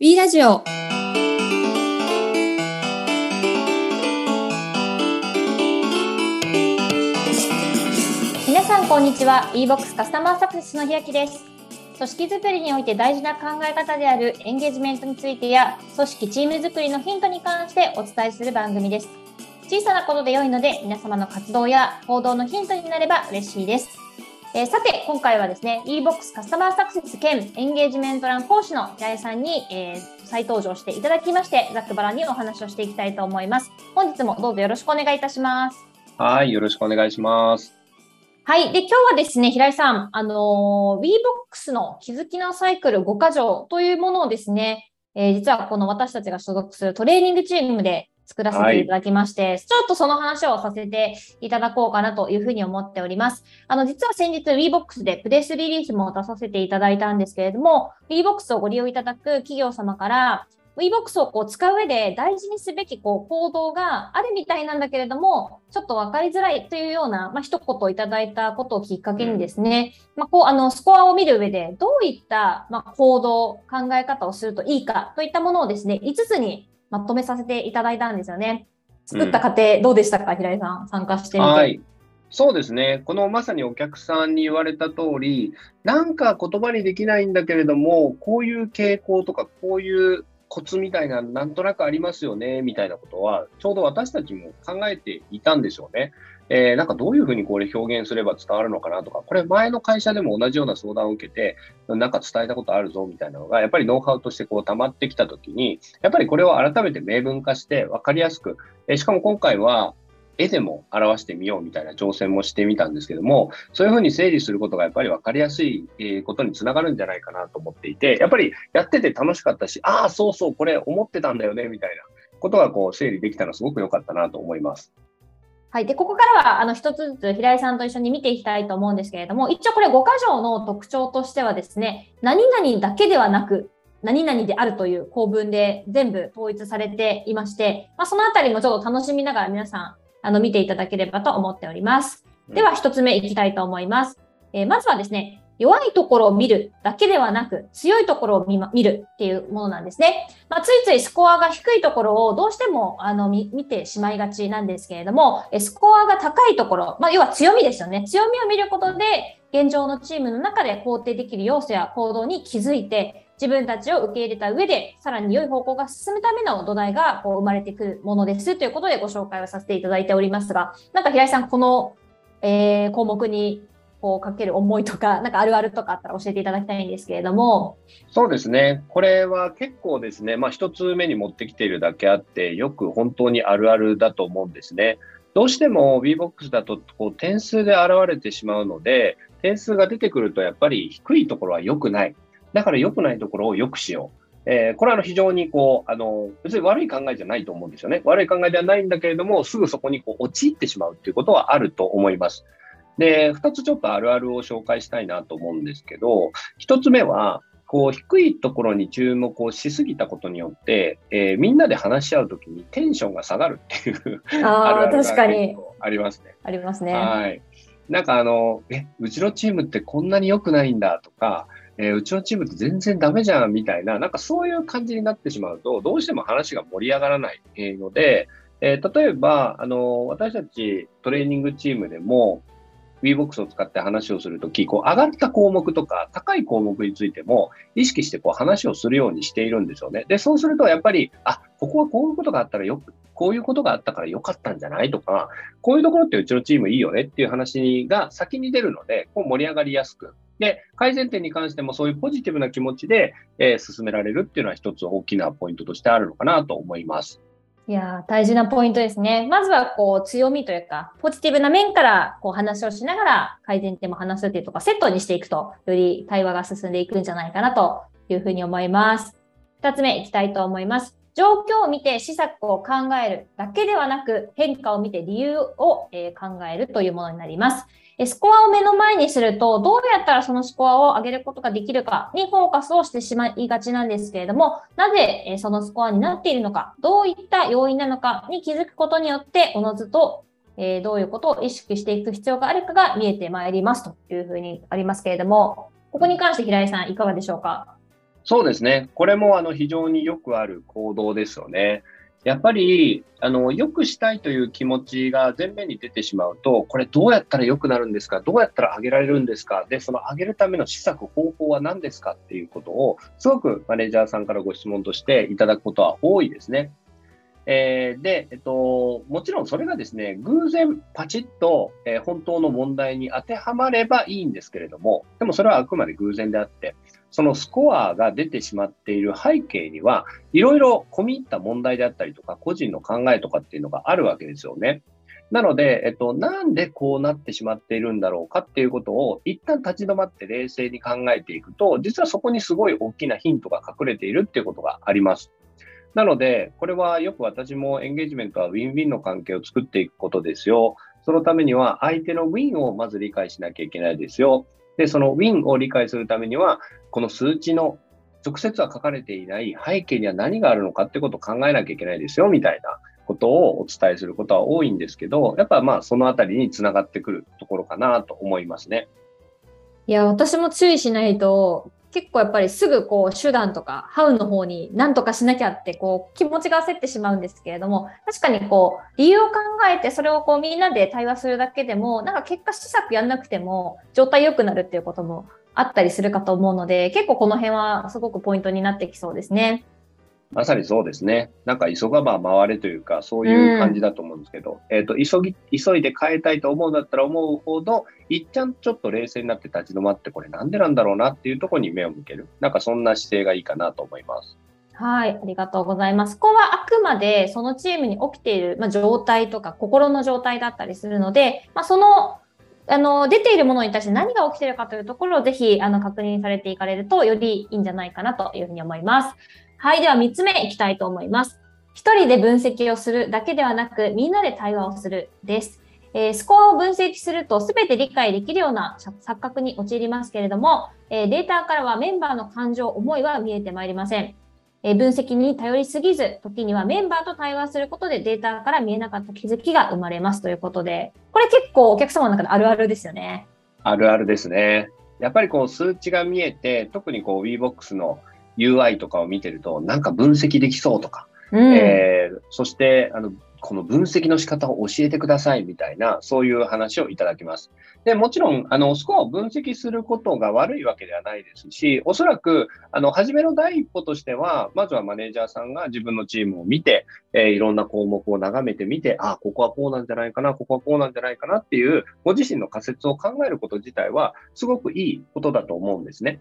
B ラジオ。皆さんこんにちは。E-box カスタマーサクセスのひやきです。組織づくりにおいて大事な考え方であるエンゲージメントについてや組織チームづくりのヒントに関してお伝えする番組です。小さなことで良いので皆様の活動や行動のヒントになれば嬉しいです。えー、さて、今回はですね、e-box カスタマーサクセス兼エンゲージメント欄講師の平井さんに、えー、再登場していただきまして、ざっくばらにお話をしていきたいと思います。本日もどうぞよろしくお願いいたします。はい、よろしくお願いします。はい。で、今日はですね、平井さん、あのー、WeBox の気づきのサイクル5箇条というものをですね、えー、実はこの私たちが所属するトレーニングチームで作らせていただきまして、はい、ちょっとその話をさせていただこうかなというふうに思っております。あの、実は先日 WeBox でプレスリリースも出させていただいたんですけれども、WeBox をご利用いただく企業様から、WeBox をこう使う上で大事にすべきこう行動があるみたいなんだけれども、ちょっと分かりづらいというような、まあ、一言いただいたことをきっかけにですね、まあ、こう、あの、スコアを見る上で、どういった、まあ、行動、考え方をするといいかといったものをですね、5つにまとめさせていただいたんですよね。作った過程、どうでしたか、平井さん、参加してみて。はいそうですね。このまさにお客さんに言われた通り、なんか言葉にできないんだけれども、こういう傾向とか、こういうコツみたいな、なんとなくありますよね、みたいなことは、ちょうど私たちも考えていたんでしょうね。えー、なんかどういうふうにこれ表現すれば伝わるのかなとか、これ前の会社でも同じような相談を受けて、なんか伝えたことあるぞみたいなのが、やっぱりノウハウとしてこう溜まってきたときに、やっぱりこれを改めて明文化して分かりやすく、えー、しかも今回は、絵でも表してみようみたいな挑戦もしてみたんですけども、そういうふうに整理することがやっぱり分かりやすいことにつながるんじゃないかなと思っていて、やっぱりやってて楽しかったし、ああ、そうそう、これ思ってたんだよね、みたいなことがこう整理できたのすごく良かったなと思います。はい。で、ここからは、あの、一つずつ平井さんと一緒に見ていきたいと思うんですけれども、一応これ5箇条の特徴としてはですね、何々だけではなく、何々であるという構文で全部統一されていまして、まあ、そのあたりもちょっと楽しみながら皆さん、あの、見ていただければと思っております。では、一つ目いきたいと思います。えー、まずはですね、弱いところを見るだけではなく、強いところを見,、ま、見るっていうものなんですね。まあ、ついついスコアが低いところをどうしてもあの見てしまいがちなんですけれども、スコアが高いところ、まあ、要は強みですよね。強みを見ることで、現状のチームの中で肯定できる要素や行動に気づいて、自分たちを受け入れた上で、さらに良い方向が進むための土台がこう生まれてくるものですということでご紹介をさせていただいておりますが、なんか平井さん、この、えー、項目にこうかける思いとか、なんかあるあるとかあったら教えていただきたいんですけれども。そうですね。これは結構ですね、まあ一つ目に持ってきているだけあって、よく本当にあるあるだと思うんですね。どうしても VBOX だとこう点数で現れてしまうので、点数が出てくるとやっぱり低いところは良くない。だから良くないところを良くしよう。えー、これはあの非常にこう、あの、別に悪い考えじゃないと思うんですよね。悪い考えではないんだけれども、すぐそこにこう陥ってしまうっていうことはあると思います。で、二つちょっとあるあるを紹介したいなと思うんですけど、一つ目は、こう、低いところに注目をしすぎたことによって、えー、みんなで話し合うときにテンションが下がるっていうあ あ確かに。ありますね。ありますね。はい。なんかあの、え、うちのチームってこんなに良くないんだとか、えー、うちのチームって全然ダメじゃんみたいな、なんかそういう感じになってしまうと、どうしても話が盛り上がらないので、えー、例えば、あの、私たちトレーニングチームでも、WeBox を使って話をするとき、こう上がった項目とか高い項目についても意識してこう話をするようにしているんですよね。で、そうするとやっぱり、あ、ここはこういうことがあったらよく、こういうことがあったからよかったんじゃないとか、こういうところってうちのチームいいよねっていう話が先に出るので、こう盛り上がりやすく。で、改善点に関してもそういうポジティブな気持ちで、えー、進められるっていうのは一つ大きなポイントとしてあるのかなと思います。いや大事なポイントですね。まずはこう強みというか、ポジティブな面からこう話をしながら改善点も話すっていうとか、セットにしていくと、より対話が進んでいくんじゃないかなというふうに思います。二つ目いきたいと思います。状況を見て施策を考えるだけではなく、変化を見て理由を、え考えるというものになります。スコアを目の前にすると、どうやったらそのスコアを上げることができるかにフォーカスをしてしまいがちなんですけれども、なぜそのスコアになっているのか、どういった要因なのかに気づくことによって、おのずとえどういうことを意識していく必要があるかが見えてまいりますというふうにありますけれども、ここに関して平井さんいかがでしょうか？そうですね。これもあの非常によくある行動ですよね。やっぱり、あの、良くしたいという気持ちが前面に出てしまうと、これどうやったら良くなるんですか？どうやったら上げられるんですか？で、その上げるための施策、方法は何ですかっていうことを、すごくマネージャーさんからご質問としていただくことは多いですね。えー、で、えっと、もちろんそれがですね、偶然パチッと、えー、本当の問題に当てはまればいいんですけれども、でもそれはあくまで偶然であって、そのスコアが出てしまっている背景には、いろいろ込み入った問題であったりとか、個人の考えとかっていうのがあるわけですよね。なので、えっと、なんでこうなってしまっているんだろうかっていうことを、一旦立ち止まって冷静に考えていくと、実はそこにすごい大きなヒントが隠れているっていうことがあります。なので、これはよく私もエンゲージメントはウィンウィンの関係を作っていくことですよ。そのためには相手のウィンをまず理解しなきゃいけないですよ。で、そのウィンを理解するためには、この数値の直接は書かれていない背景には何があるのかってことを考えなきゃいけないですよ、みたいなことをお伝えすることは多いんですけど、やっぱまあそのあたりにつながってくるところかなと思いますね。いや、私も注意しないと、結構やっぱりすぐこう手段とかハウの方に何とかしなきゃってこう気持ちが焦ってしまうんですけれども確かにこう理由を考えてそれをこうみんなで対話するだけでもなんか結果施策やんなくても状態良くなるっていうこともあったりするかと思うので結構この辺はすごくポイントになってきそうですね。まさにそうですね。なんか急がば回れというか、そういう感じだと思うんですけど、うん、えっ、と、急ぎ、急いで変えたいと思うんだったら思うほど、いっちゃんちょっと冷静になって立ち止まって、これなんでなんだろうなっていうところに目を向ける。なんかそんな姿勢がいいかなと思います。はい、ありがとうございます。ここはあくまでそのチームに起きている、まあ、状態とか心の状態だったりするので、まあ、そのあの出ているものに対して何が起きているかというところをぜひあの確認されていかれるとよりいいんじゃないかなというふうに思います。はい、では3つ目いきたいと思います。1人で分析をするだけではなく、みんなで対話をするです。えー、スコアを分析すると全て理解できるような錯覚に陥りますけれども、えー、データからはメンバーの感情、思いは見えてまいりません。えー、分析に頼りすぎず、時にはメンバーと対話することでデータから見えなかった気づきが生まれますということで、これ結構お客様の中であるあるですよね。あるあるですね。やっぱりこう数値が見えて、特にこう WeBox の UI とかを見てると、なんか分析できそうとか、うん、えー、そしてあのこの分析の仕方を教えてくださいみたいな、そういう話をいただきます。で、もちろん、あの、スコアを分析することが悪いわけではないですし、おそらく、あの、初めの第一歩としては、まずはマネージャーさんが自分のチームを見て、えー、いろんな項目を眺めてみて、あ、ここはこうなんじゃないかな、ここはこうなんじゃないかなっていう、ご自身の仮説を考えること自体は、すごくいいことだと思うんですね。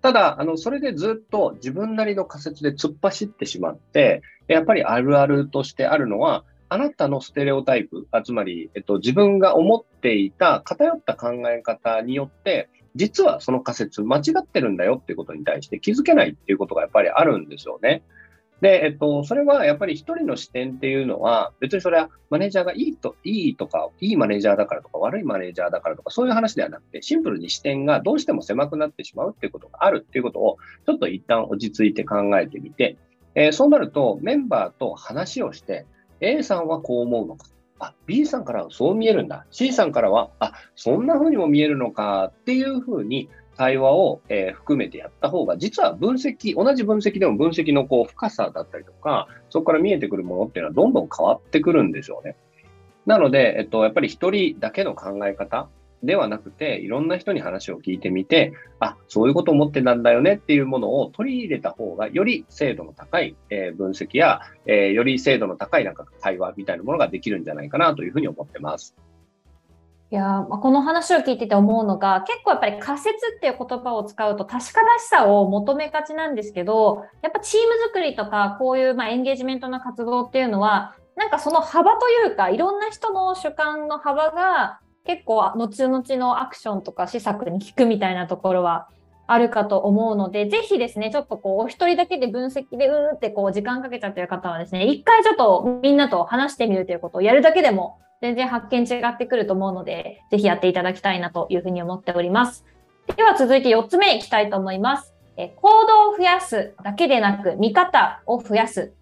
ただ、あの、それでずっと自分なりの仮説で突っ走ってしまって、やっぱりあるあるとしてあるのは、あなたのステレオタイプ、あつまり、えっと、自分が思っていた偏った考え方によって、実はその仮説間違ってるんだよっていうことに対して気づけないっていうことがやっぱりあるんですよね。で、えっと、それはやっぱり一人の視点っていうのは、別にそれはマネージャーがいいと、いいとか、いいマネージャーだからとか、悪いマネージャーだからとか、そういう話ではなくて、シンプルに視点がどうしても狭くなってしまうっていうことがあるっていうことを、ちょっと一旦落ち着いて考えてみて、えー、そうなると、メンバーと話をして、A さんはこう思うのか。あ、B さんからはそう見えるんだ。C さんからは、あ、そんな風にも見えるのかっていう風に対話を、えー、含めてやった方が、実は分析、同じ分析でも分析のこう深さだったりとか、そこから見えてくるものっていうのはどんどん変わってくるんですよね。なので、えっと、やっぱり一人だけの考え方ではなくて、いろんな人に話を聞いてみて、あ、そういうこと思ってたんだよねっていうものを取り入れた方が、より精度の高い、えー、分析や、えー、より精度の高いなんか対話みたいなものができるんじゃないかなというふうに思ってます。いやこの話を聞いてて思うのが結構やっぱり仮説っていう言葉を使うと確からしさを求めがちなんですけどやっぱチーム作りとかこういうまエンゲージメントの活動っていうのはなんかその幅というかいろんな人の主観の幅が結構後々のアクションとか施策に効くみたいなところはあるかと思うので、ぜひですね、ちょっとこう、お一人だけで分析で、うーってこう、時間かけちゃってる方はですね、一回ちょっとみんなと話してみるということをやるだけでも、全然発見違ってくると思うので、ぜひやっていただきたいなというふうに思っております。では続いて4つ目いきたいと思います。え行動を増やすだけでなく、見方を増やす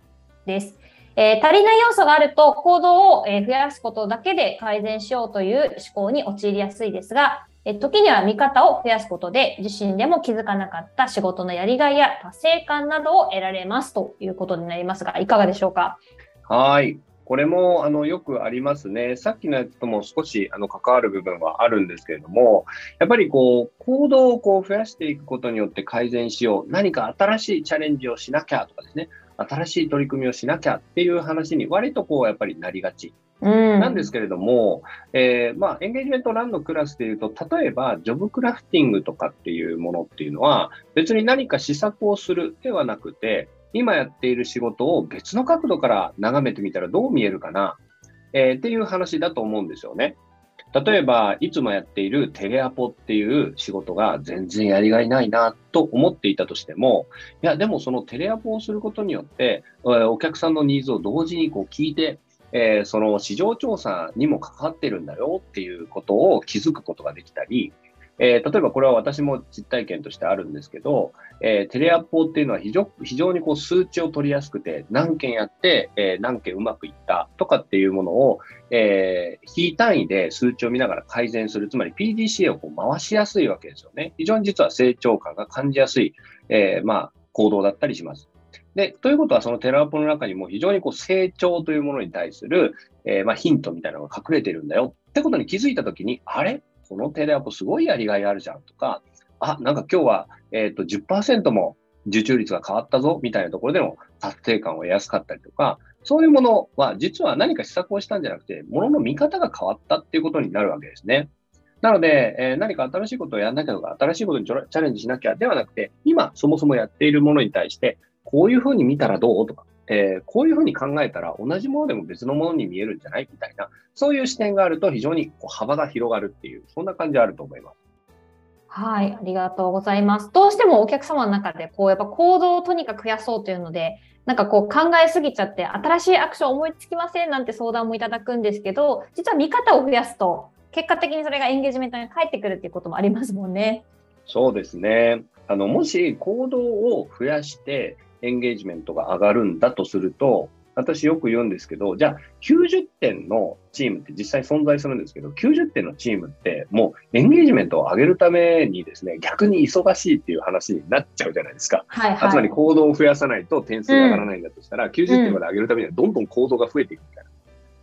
です。えー、足りない要素があると行動を増やすことだけで改善しようという思考に陥りやすいですが、え時には見方を増やすことで、自身でも気づかなかった仕事のやりがいや達成感などを得られますということになりますが、いかがでしょうか？はい。これもあのよくありますね。さっきのやつとも少しあの関わる部分はあるんですけれども、やっぱりこう行動をこう増やしていくことによって改善しよう、何か新しいチャレンジをしなきゃとかですね、新しい取り組みをしなきゃっていう話に割とこうやっぱりなりがち。なんですけれども、えー、まあ、エンゲージメントランのクラスでいうと、例えば、ジョブクラフティングとかっていうものっていうのは、別に何か施策をするではなくて、今やっている仕事を別の角度から眺めてみたらどう見えるかな、えー、っていう話だと思うんですよね。例えば、いつもやっているテレアポっていう仕事が全然やりがいないなと思っていたとしても、いや、でもそのテレアポをすることによって、お客さんのニーズを同時にこう聞いて、えー、その市場調査にも関わってるんだよっていうことを気づくことができたり、えー、例えばこれは私も実体験としてあるんですけど、えー、テレアポっていうのは非常非常にこう数値を取りやすくて、何件やって、えー、何件うまくいったとかっていうものを、えー、非単位で数値を見ながら改善する、つまり PDCA をこう回しやすいわけですよね。非常に実は成長感が感じやすい、えー、まあ、行動だったりします。で、ということは、そのテラアポの中にも非常にこう成長というものに対する、えー、まあ、ヒントみたいなのが隠れてるんだよってことに気づいたときに、あれ？このテレアポすごいやりがいあるじゃんとか、あ、なんか今日は、えっ、ー、と10%も受注率が変わったぞみたいなところでの達成感を得やすかったりとか、そういうものは実は何か施策をしたんじゃなくて、ものの見方が変わったっていうことになるわけですね。なので、えー、何か新しいことをやらなきゃとか、新しいことにチャレンジしなきゃではなくて、今そもそもやっているものに対して、こういうふうに見たらどうとか、えー、こういうふうに考えたら同じものでも別のものに見えるんじゃない？みたいな、そういう視点があると非常にこう幅が広がるっていう、そんな感じあると思います。はい、ありがとうございます。どうしてもお客様の中で、こう、やっぱ行動をとにかく増やそうというので、なんかこう考えすぎちゃって、新しいアクション思いつきませんなんて相談もいただくんですけど、実は見方を増やすと、結果的にそれがエンゲージメントに返ってくるっていうこともありますもんね。そうですね。あの、もし行動を増やして、エンゲージメントが上がるんだとすると、私よく言うんですけど、じゃあ90点のチームって実際存在するんですけど、90点のチームってもうエンゲージメントを上げるためにですね、逆に忙しいっていう話になっちゃうじゃないですか。はいはい、つまり行動を増やさないと点数が上がらないんだとしたら、うん、90点まで上げるためにはどんどん行動が増えていくみたいな。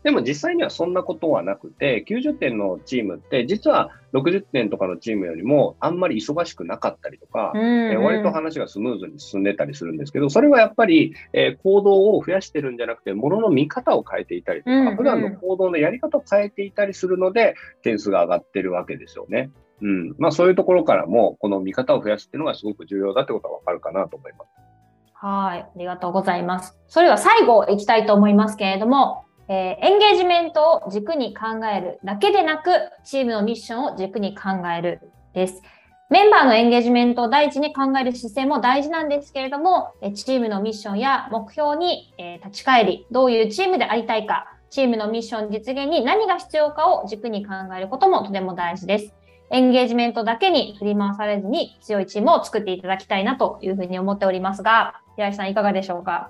でも実際にはそんなことはなくて、90点のチームって、実は60点とかのチームよりもあんまり忙しくなかったりとか、うんうん、割と話がスムーズに進んでたりするんですけど、それはやっぱり、えー、行動を増やしてるんじゃなくて、ものの見方を変えていたりとか、うんうん、普段の行動のやり方を変えていたりするので、点数が上がってるわけですよね。うん。まあそういうところからも、この見方を増やすっていうのがすごく重要だってことはわかるかなと思います。はい。ありがとうございます。それでは最後いきたいと思いますけれども、えー、エンゲージメントを軸に考えるだけでなく、チームのミッションを軸に考えるです。メンバーのエンゲージメントを第一に考える姿勢も大事なんですけれども、チームのミッションや目標に立ち返り、どういうチームでありたいか、チームのミッション実現に何が必要かを軸に考えることもとても大事です。エンゲージメントだけに振り回されずに強いチームを作っていただきたいなというふうに思っておりますが、平井さんいかがでしょうか？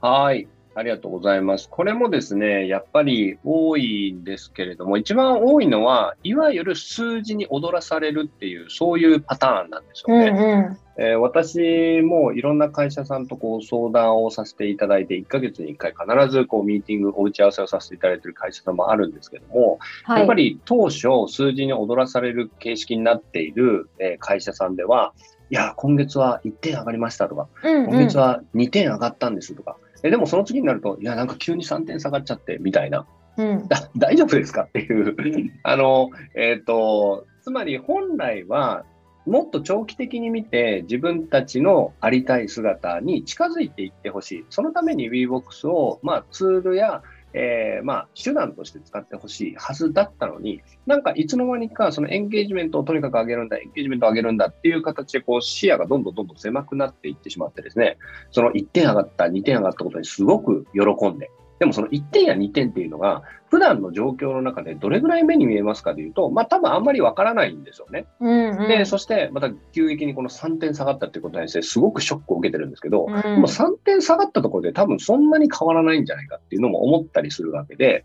はい。ありがとうございます。これもですね、やっぱり多いんですけれども、一番多いのは、いわゆる数字に踊らされるっていう、そういうパターンなんですよね。うんうんえー、私もいろんな会社さんとこう相談をさせていただいて、1ヶ月に1回必ずこうミーティング、お打ち合わせをさせていただいている会社さんもあるんですけども、はい、やっぱり当初数字に踊らされる形式になっている、えー、会社さんでは、いや、今月は1点上がりましたとか、うんうん、今月は2点上がったんですとか、えでもその次になると、いや、なんか急に3点下がっちゃって、みたいな。うん、だ 大丈夫ですかっていう あの、えっ、ー、と、つまり本来は、もっと長期的に見て自分たちのありたい姿に近づいていってほしい。そのために WeBox を、まあ、ツールやえー、まあ、手段として使ってほしいはずだったのに、なんかいつの間にかそのエンゲージメントをとにかく上げるんだ、エンゲージメントを上げるんだっていう形でこう視野がどんどんどんどん狭くなっていってしまってですね、その1点上がった、2点上がったことにすごく喜んで、でもその1点や2点っていうのが、普段の状況の中でどれぐらい目に見えますかというと、まあ多分あんまりわからないんですよね。うんうん、で、そしてまた急激にこの3点下がったっていうことに対してすごくショックを受けてるんですけど、うん、も3点下がったところで多分そんなに変わらないんじゃないかっていうのも思ったりするわけで、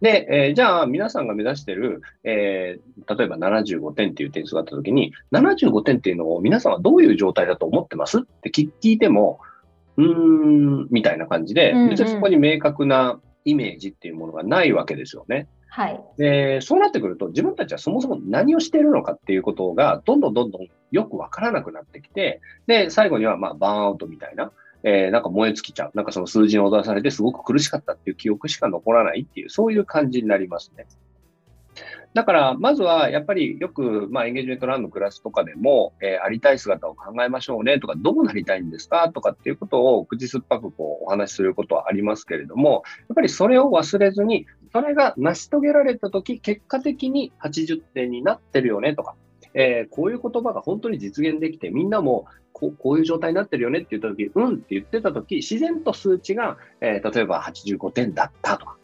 で、えー、じゃあ皆さんが目指している、えー、例えば75点っていう点数があったときに、75点っていうのを皆さんはどういう状態だと思ってます？って聞いても、うーん、みたいな感じで、別にそこに明確なイメージっていうものがないわけですよね。はい。で、そうなってくると、自分たちはそもそも何をしているのかっていうことが、どんどんどんどんよくわからなくなってきて、で、最後には、まあ、バーンアウトみたいな、えー、なんか燃え尽きちゃう。なんかその数字に踊らされてすごく苦しかったっていう記憶しか残らないっていう、そういう感じになりますね。だから、まずはやっぱりよく、まあ、エンゲージメントランのクラスとかでも、えー、ありたい姿を考えましょうねとか、どうなりたいんですかとかっていうことを口酸っぱくこうお話しすることはありますけれども、やっぱりそれを忘れずに、それが成し遂げられたとき、結果的に80点になってるよねとか、えー、こういう言葉が本当に実現できて、みんなもこういう状態になってるよねって言ったとき、うんって言ってたとき、自然と数値が、えー、例えば85点だったとか、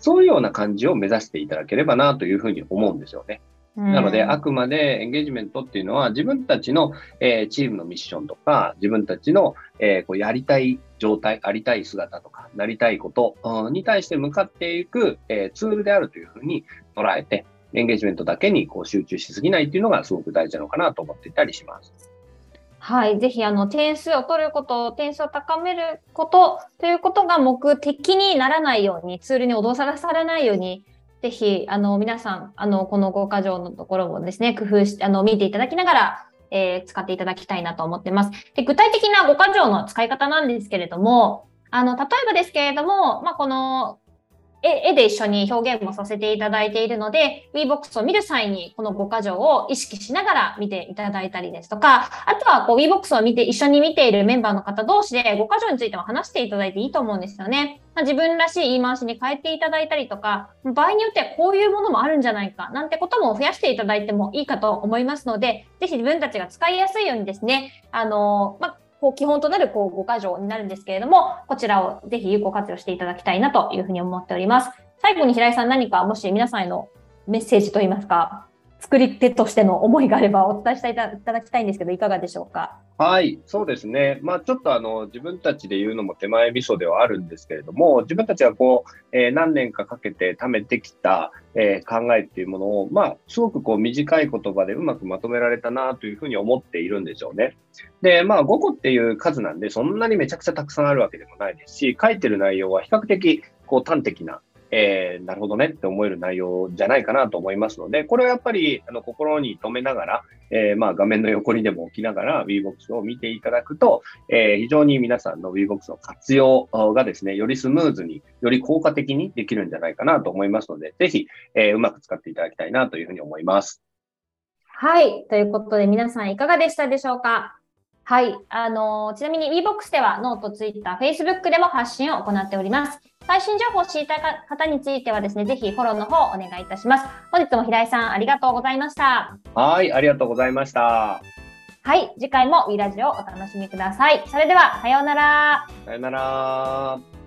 そういうような感じを目指していただければなというふうに思うんですよね。なので、あくまでエンゲージメントっていうのは、自分たちの、えー、チームのミッションとか、自分たちの、えー、こうやりたい状態、ありたい姿とか、なりたいことに対して向かっていく、えー、ツールであるというふうに捉えて、エンゲージメントだけにこう集中しすぎないっていうのがすごく大事なのかなと思っていたりします。はい、ぜひあの点数を取ること、点数を高めることということが目的にならないように、ツールに脅されないように、ぜひあの皆さん、あのこの5箇条のところもですね、工夫して、あの見ていただきながら、えー、使っていただきたいなと思ってます。で具体的な5箇条の使い方なんですけれども、あの例えばですけれども、まあ、この絵で一緒に表現もさせていただいているので、WeBox を見る際にこの5箇条を意識しながら見ていただいたりですとか、あとはこう WeBox を見て一緒に見ているメンバーの方同士で5箇条についても話していただいていいと思うんですよね。まあ、自分らしい言い回しに変えていただいたりとか、場合によってはこういうものもあるんじゃないか、なんてことも増やしていただいてもいいかと思いますので、ぜひ自分たちが使いやすいようにですね、あの、まあこう基本となるこう5箇条になるんですけれども、こちらをぜひ有効活用していただきたいなというふうに思っております。最後に平井さん何かもし皆さんへのメッセージといいますか、作り手としての思いがあればお伝えしていただきたいんですけど、いかがでしょうか？はい、そうですね。まあ、ちょっとあの、自分たちで言うのも手前味噌ではあるんですけれども、自分たちはこう、えー、何年かかけて貯めてきた、えー、考えっていうものを、まあ、すごくこう、短い言葉でうまくまとめられたなというふうに思っているんでしょうね。で、まあ、5個っていう数なんで、そんなにめちゃくちゃたくさんあるわけでもないですし、書いてる内容は比較的、こう、端的なえー、なるほどねって思える内容じゃないかなと思いますので、これはやっぱりあの心に留めながら、えー、まあ画面の横にでも置きながら WeBox を見ていただくと、えー、非常に皆さんの WeBox の活用がですね、よりスムーズに、より効果的にできるんじゃないかなと思いますので、ぜひ、えー、うまく使っていただきたいなというふうに思います。はい。ということで皆さんいかがでしたでしょうか？はい。あのー、ちなみに WeBox ではノート、Twitter、Facebook でも発信を行っております。最新情報を知りたい方についてはですね、ぜひフォローの方お願いいたします。本日も平井さん、ありがとうございました。はい、ありがとうございました。はい、次回も w ラジオをお楽しみください。それでは、さようなら。さようなら。